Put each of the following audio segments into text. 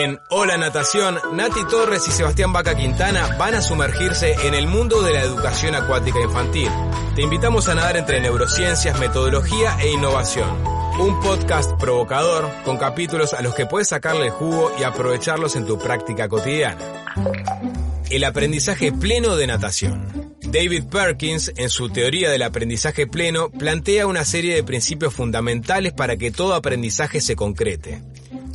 En Hola Natación, Nati Torres y Sebastián Vaca Quintana van a sumergirse en el mundo de la educación acuática infantil. Te invitamos a nadar entre neurociencias, metodología e innovación. Un podcast provocador con capítulos a los que puedes sacarle jugo y aprovecharlos en tu práctica cotidiana. El aprendizaje pleno de natación. David Perkins, en su teoría del aprendizaje pleno, plantea una serie de principios fundamentales para que todo aprendizaje se concrete.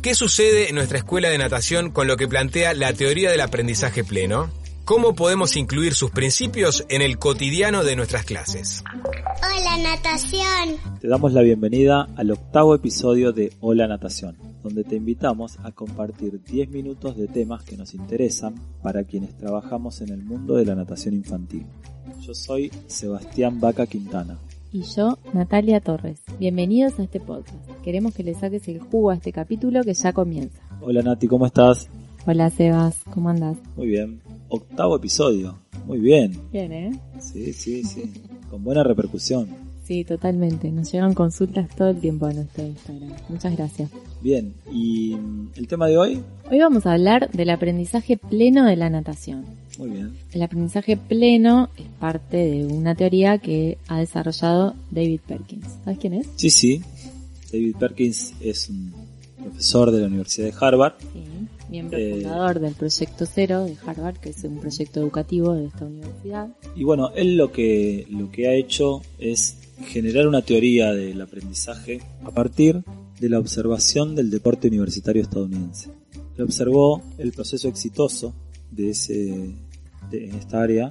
¿Qué sucede en nuestra escuela de natación con lo que plantea la teoría del aprendizaje pleno? ¿Cómo podemos incluir sus principios en el cotidiano de nuestras clases? Hola natación. Te damos la bienvenida al octavo episodio de Hola Natación, donde te invitamos a compartir 10 minutos de temas que nos interesan para quienes trabajamos en el mundo de la natación infantil. Yo soy Sebastián Vaca Quintana. Y yo, Natalia Torres. Bienvenidos a este podcast. Queremos que le saques el jugo a este capítulo que ya comienza. Hola Nati, ¿cómo estás? Hola Sebas, ¿cómo andas? Muy bien. Octavo episodio. Muy bien. Bien, ¿eh? Sí, sí, sí. Con buena repercusión. Sí, totalmente. Nos llegan consultas todo el tiempo a nuestro Instagram. Muchas gracias. Bien, ¿y el tema de hoy? Hoy vamos a hablar del aprendizaje pleno de la natación. Muy bien. El aprendizaje pleno es parte de una teoría que ha desarrollado David Perkins. ¿Sabes quién es? Sí, sí. David Perkins es un profesor de la Universidad de Harvard. Sí, miembro Eh, fundador del Proyecto Cero de Harvard, que es un proyecto educativo de esta universidad. Y bueno, él lo que, lo que ha hecho es generar una teoría del aprendizaje a partir de la observación del deporte universitario estadounidense. Él observó el proceso exitoso de, ese, de esta área.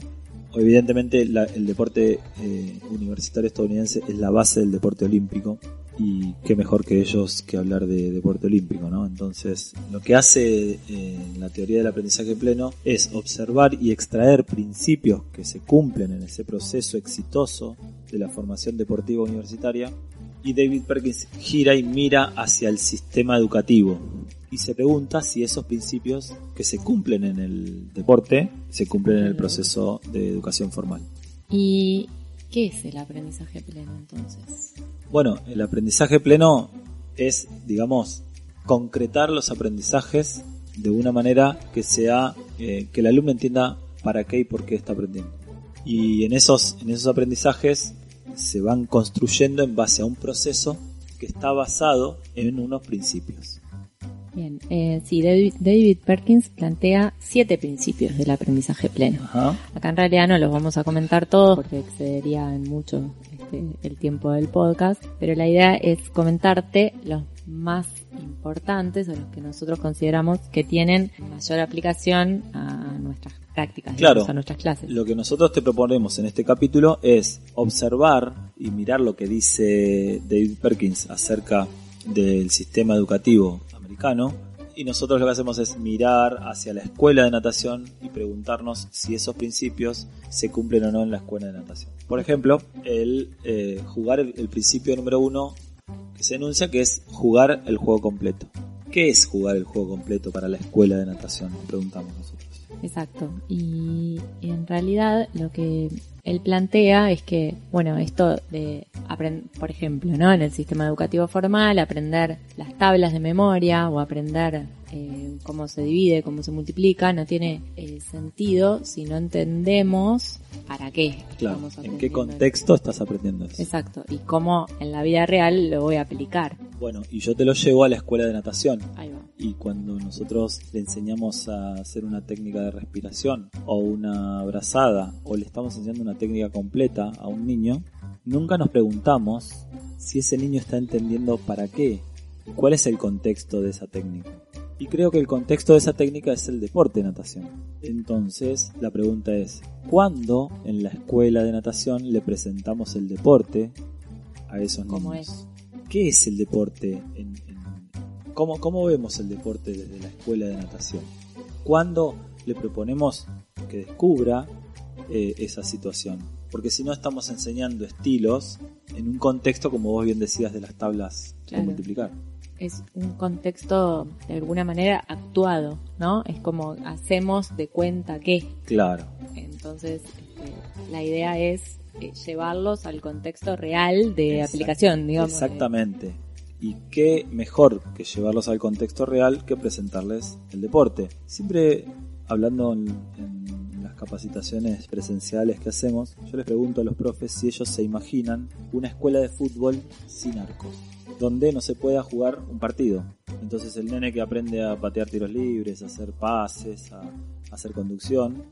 Evidentemente la- el deporte eh, universitario estadounidense es la base del deporte olímpico y qué mejor que ellos que hablar de deporte olímpico, ¿no? Entonces, lo que hace eh, la teoría del aprendizaje pleno es observar y extraer principios que se cumplen en ese proceso exitoso de la formación deportiva universitaria y David Perkins gira y mira hacia el sistema educativo y se pregunta si esos principios que se cumplen en el deporte se cumplen en el proceso de educación formal. ¿Y qué es el aprendizaje pleno entonces? Bueno, el aprendizaje pleno es, digamos, concretar los aprendizajes de una manera que sea eh, que el alumno entienda para qué y por qué está aprendiendo. Y en esos, en esos aprendizajes se van construyendo en base a un proceso que está basado en unos principios. Bien, eh, sí, David, David Perkins plantea siete principios del aprendizaje pleno. Ajá. Acá en realidad no los vamos a comentar todos porque excedería en mucho este, el tiempo del podcast, pero la idea es comentarte los más importantes o los que nosotros consideramos que tienen mayor aplicación a nuestras prácticas, Claro. digamos, a nuestras clases. Lo que nosotros te proponemos en este capítulo es observar y mirar lo que dice David Perkins acerca del sistema educativo Y nosotros lo que hacemos es mirar hacia la escuela de natación y preguntarnos si esos principios se cumplen o no en la escuela de natación. Por ejemplo, el eh, jugar el, el principio número uno que se enuncia que es jugar el juego completo. ¿Qué es jugar el juego completo para la escuela de natación? Preguntamos nosotros. Exacto. Y en realidad lo que él plantea es que, bueno, esto de por ejemplo, ¿no? En el sistema educativo formal, aprender las tablas de memoria o aprender eh, cómo se divide, cómo se multiplica, no tiene eh, sentido si no entendemos para qué. Claro, ¿en qué contexto estás aprendiendo eso? Exacto. Y cómo en la vida real lo voy a aplicar. Bueno, y yo te lo llevo a la escuela de natación. Ahí va. Y cuando nosotros le enseñamos a hacer una técnica de respiración o una abrazada o le estamos enseñando una técnica completa a un niño, nunca nos preguntamos si ese niño está entendiendo para qué cuál es el contexto de esa técnica. Y creo que el contexto de esa técnica es el deporte de natación. Entonces, la pregunta es, ¿cuándo en la escuela de natación le presentamos el deporte a esos niños? ¿Cómo es? ¿Qué es el deporte? En, en- ¿cómo, ¿Cómo vemos el deporte desde la escuela de natación? ¿Cuándo le proponemos que descubra eh, esa situación? Porque si no estamos enseñando estilos en un contexto, como vos bien decías, de las tablas de multiplicar. Es un contexto de alguna manera actuado, ¿no? Es como hacemos de cuenta que. Claro. Entonces, este, la idea es eh, llevarlos al contexto real de Exact- aplicación, digamos. Exactamente. Y qué mejor que llevarlos al contexto real que presentarles el deporte. Siempre hablando en, en las capacitaciones presenciales que hacemos, yo les pregunto a los profes si ellos se imaginan una escuela de fútbol sin arcos, donde no se pueda jugar un partido. Entonces el nene que aprende a patear tiros libres, a hacer pases, a, hacer conducción,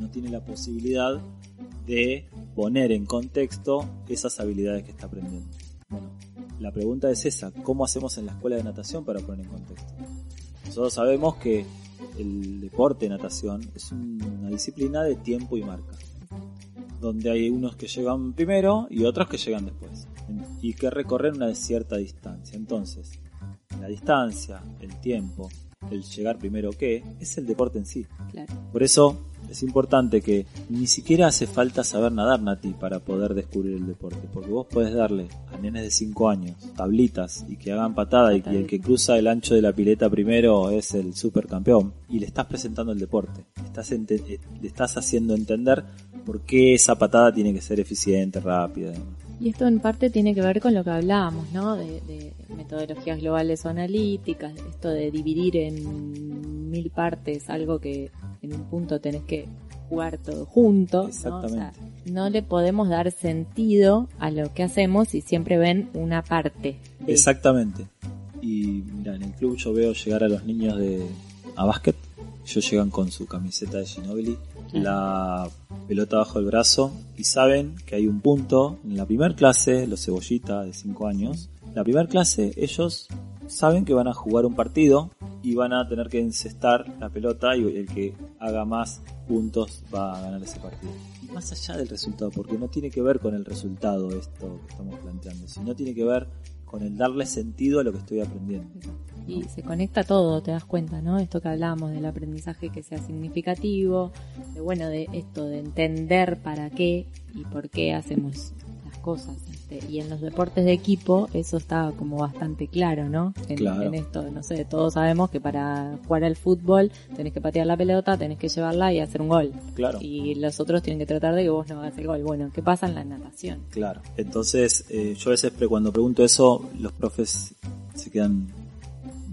no tiene la posibilidad de poner en contexto esas habilidades que está aprendiendo. Bueno, la pregunta es esa, ¿cómo hacemos en la escuela de natación para poner en contexto? Nosotros sabemos que el deporte de natación es una disciplina de tiempo y marca, donde hay unos que llegan primero y otros que llegan después, y que recorren una cierta distancia. Entonces, la distancia, el tiempo, el llegar primero que, es el deporte en sí. Claro. Por eso es importante que ni siquiera hace falta saber nadar, Nati, para poder descubrir el deporte. Porque vos podés darle a nenes de 5 años tablitas y que hagan patada y, y el que cruza el ancho de la pileta primero es el supercampeón. Y le estás presentando el deporte. Estás eh, le estás haciendo entender por qué esa patada tiene que ser eficiente, rápida. y demás. Y esto en parte tiene que ver con lo que hablábamos, ¿no? De, de metodologías globales o analíticas, esto de dividir en mil partes algo que en un punto tenés que jugar todo junto. ¿no? O sea, no le podemos dar sentido a lo que hacemos si siempre ven una parte. de- Exactamente. Y mira, en el club yo veo llegar a los niños de a básquet. Ellos llegan con su camiseta de Ginobili, la pelota bajo el brazo y saben que hay un punto en la primer clase, los cebollitas de 5 años. La primer clase ellos saben que van a jugar un partido y van a tener que encestar la pelota y el que haga más puntos va a ganar ese partido. Y más allá del resultado, porque no tiene que ver con el resultado esto que estamos planteando, sino tiene que ver con el darle sentido a lo que estoy aprendiendo. Y se conecta todo, te das cuenta, ¿no? Esto que hablábamos del aprendizaje que sea significativo, de bueno, de esto de entender para qué y por qué hacemos cosas. este, y en los deportes de equipo eso está como bastante claro, ¿no? En, Claro. en esto, no sé, todos sabemos que para jugar al fútbol tenés que patear la pelota, tenés que llevarla y hacer un gol. Claro. Y los otros tienen que tratar de que vos no hagas el gol. Bueno, ¿qué pasa en la natación? Claro. Entonces, eh, yo a veces cuando pregunto eso, los profes se quedan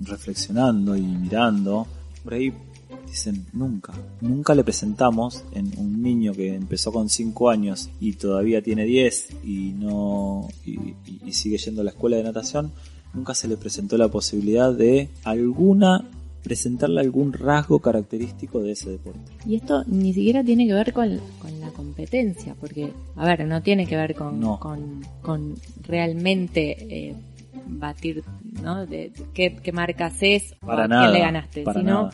reflexionando y mirando. Por ahí dicen, nunca, nunca le presentamos en un niño que empezó con 5 años y todavía tiene 10 y no y, sigue yendo a la escuela de natación, nunca se le presentó la posibilidad de alguna presentarle algún rasgo característico de ese deporte. Y esto ni siquiera tiene que ver con, con la competencia, porque, a ver, no tiene que ver con, No. con, con realmente eh, batir, ¿no? De, de qué, qué marca haces o Para a nada, quién le ganaste, sino.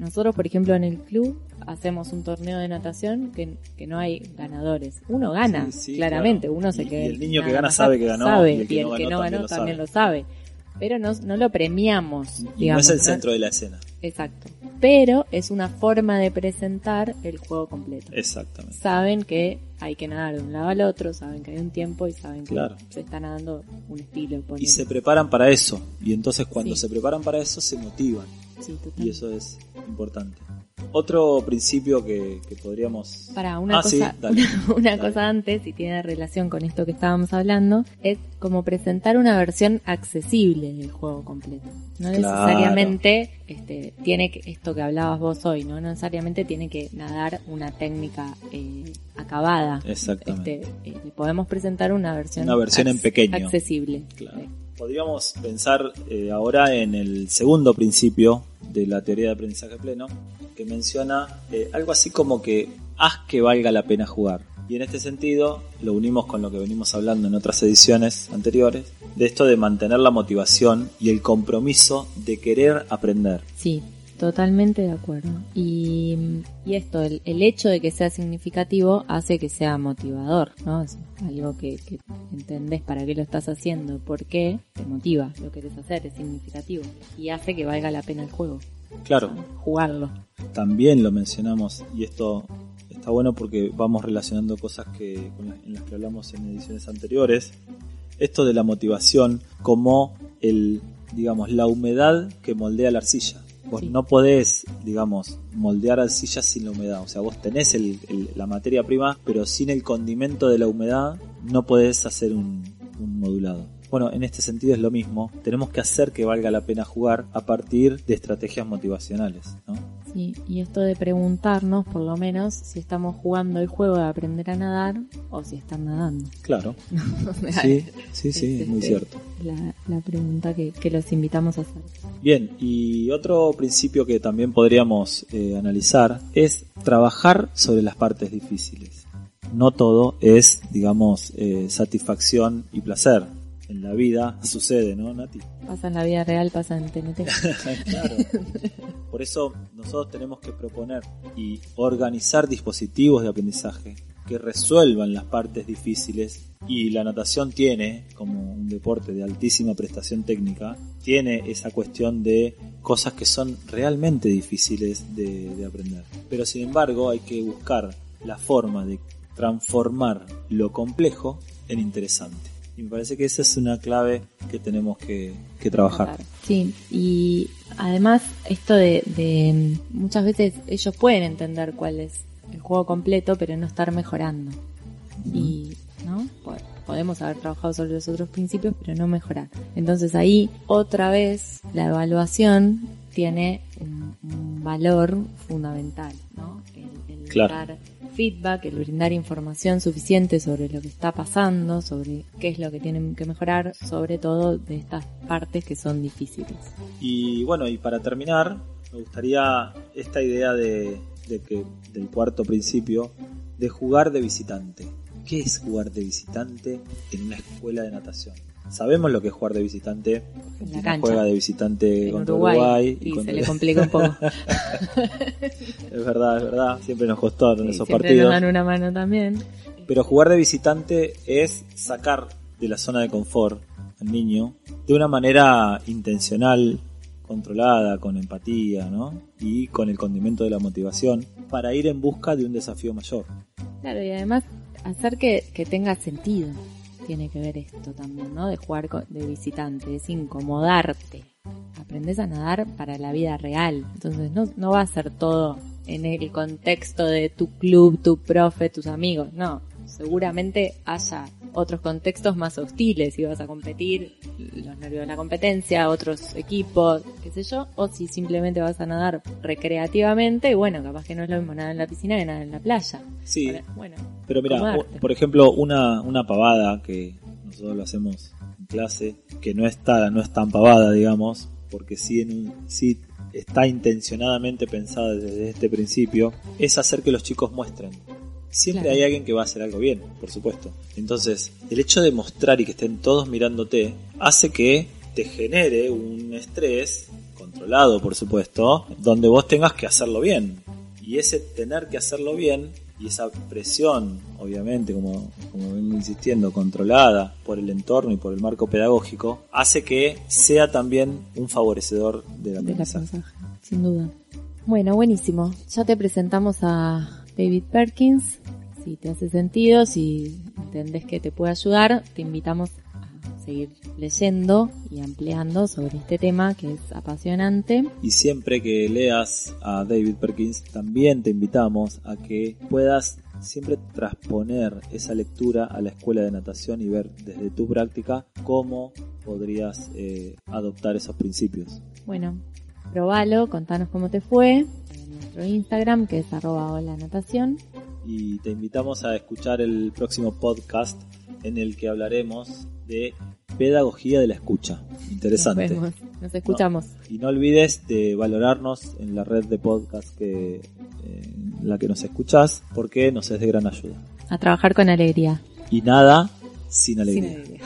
Nosotros, por ejemplo, en el club hacemos un torneo de natación que, que no hay ganadores. Uno gana, Sí, sí, claramente, claro. uno se Y- queda. y el niño que gana sabe que ganó, sabe, y el que no ganó también lo lo sabe. Pero no, no lo premiamos, Y no digamos. es el centro de la escena. Exacto. Pero es una forma de presentar el juego completo. Exactamente. Saben que hay que nadar de un lado al otro, saben que hay un tiempo y saben que Claro. se está nadando un estilo. ponele. Y se preparan para eso. Y entonces cuando Sí. se preparan para eso se motivan. Sí. Y eso es importante. Otro principio que, que podríamos... Para una Ah, sí, cosa, dale. una, una Dale. cosa antes, y tiene relación con esto que estábamos hablando, es como presentar una versión accesible del juego completo. No Claro. necesariamente este, tiene que, esto que hablabas vos hoy, ¿no? No necesariamente tiene que nadar una técnica eh, acabada. Exactamente. Este, eh, podemos presentar una versión, Una versión en pequeño. accesible. Claro. Sí. Podríamos pensar eh, ahora en el segundo principio de la teoría de aprendizaje pleno, que menciona eh, algo así como que haz que valga la pena jugar. Y en este sentido lo unimos con lo que venimos hablando en otras ediciones anteriores, de esto de mantener la motivación y el compromiso de querer aprender. Sí, totalmente de acuerdo. Y, y esto, el, el hecho de que sea significativo hace que sea motivador, ¿no? Es algo que, que entendés para qué lo estás haciendo, por qué te motiva, lo querés hacer, es significativo. Y hace que valga la pena el juego, Claro, jugarlo. también lo mencionamos y esto está bueno porque vamos relacionando cosas que con las- en las que hablamos en ediciones anteriores. Esto de la motivación como el, digamos, la humedad que moldea la arcilla. Vos Sí. no podés, digamos, moldear arcilla sin la humedad. O sea, vos tenés el- el- la materia prima, pero sin el condimento de la humedad no podés hacer un, un modulado. Bueno, en este sentido es lo mismo. Tenemos que hacer que valga la pena jugar a partir de estrategias motivacionales, ¿no? Sí, y esto de preguntarnos, por lo menos, si estamos jugando el juego de aprender a nadar o si están nadando. Claro. Sí, sí, sí, es, es muy este, cierto. La, la pregunta que, que los invitamos a hacer. Bien, y otro principio que también podríamos eh, analizar es trabajar sobre las partes difíciles. No todo es, digamos, eh, satisfacción y placer. En la vida sucede, ¿no, Nati? Pasa en la vida real, pasa en TNT. Claro. Por eso nosotros tenemos que proponer y organizar dispositivos de aprendizaje que resuelvan las partes difíciles y la natación tiene, como un deporte de altísima prestación técnica, tiene esa cuestión de cosas que son realmente difíciles de, de aprender. Pero sin embargo hay que buscar la forma de transformar lo complejo en interesante. Y me parece que esa es una clave que tenemos que, que trabajar. Sí, y además esto de, de muchas veces ellos pueden entender cuál es el juego completo, pero no estar mejorando. Y, Podemos haber trabajado sobre los otros principios, pero no mejorar. Entonces ahí, otra vez, la evaluación tiene un, un valor fundamental, ¿no? El, el Claro. dar feedback, el brindar información suficiente sobre lo que está pasando, sobre qué es lo que tienen que mejorar, sobre todo de estas partes que son difíciles. Y bueno, y para terminar, me gustaría esta idea de, de que del cuarto principio de jugar de visitante. ¿Qué es jugar de visitante en una escuela de natación? Sabemos lo que es jugar de visitante. Argentina juega de visitante En contra Uruguay, Uruguay. y contra- se le complica un poco. es verdad, es verdad. Siempre nos costaron Y esos siempre partidos. nos dan una mano también. Pero jugar de visitante es sacar de la zona de confort al niño de una manera intencional, controlada, con empatía, ¿no? Y con el condimento de la motivación para ir en busca de un desafío mayor. Claro, y además hacer que, que tenga sentido. Tiene que ver esto también, ¿no? De jugar de visitante, es incomodarte. Aprendes a nadar para la vida real. Entonces no, no va a ser todo en el contexto de tu club, tu profe, tus amigos. No, seguramente haya otros contextos más hostiles si vas a competir, los nervios de la competencia, otros equipos, qué sé yo, o si simplemente vas a nadar recreativamente, y bueno, capaz que no es lo mismo nadar en la piscina que nadar en la playa. Sí, Bueno, pero mira, por ejemplo, una, una pavada que nosotros lo hacemos en clase, que no está, no es tan pavada, digamos, porque sí, en un, sí está intencionadamente pensada desde este principio, es hacer que los chicos muestren. Siempre Claro. hay alguien que va a hacer algo bien, por supuesto. Entonces, el hecho de mostrar y que estén todos mirándote hace que te genere un estrés controlado, por supuesto, donde vos tengas que hacerlo bien. Y ese tener que hacerlo bien y esa presión, obviamente, como, como vengo insistiendo, controlada por el entorno y por el marco pedagógico, hace que sea también un favorecedor del del aprendizaje. aprendizaje, sin duda. Bueno, buenísimo. Ya te presentamos a David Perkins. Si te hace sentido, si entendés que te puede ayudar, te invitamos a seguir leyendo y ampliando sobre este tema que es apasionante. Y siempre que leas a David Perkins, también te invitamos a que puedas siempre transponer esa lectura a la escuela de natación y ver desde tu práctica cómo podrías eh, adoptar esos principios. Bueno, probalo, contanos cómo te fue en nuestro Instagram que es arroba hola natación. Y te invitamos a escuchar el próximo podcast en el que hablaremos de pedagogía de la escucha. Interesante. Nos vemos, nos escuchamos. Y no olvides de valorarnos en la red de podcast que, en la que nos escuchás, porque nos es de gran ayuda. A trabajar con alegría. Y nada sin Sin alegría. alegría.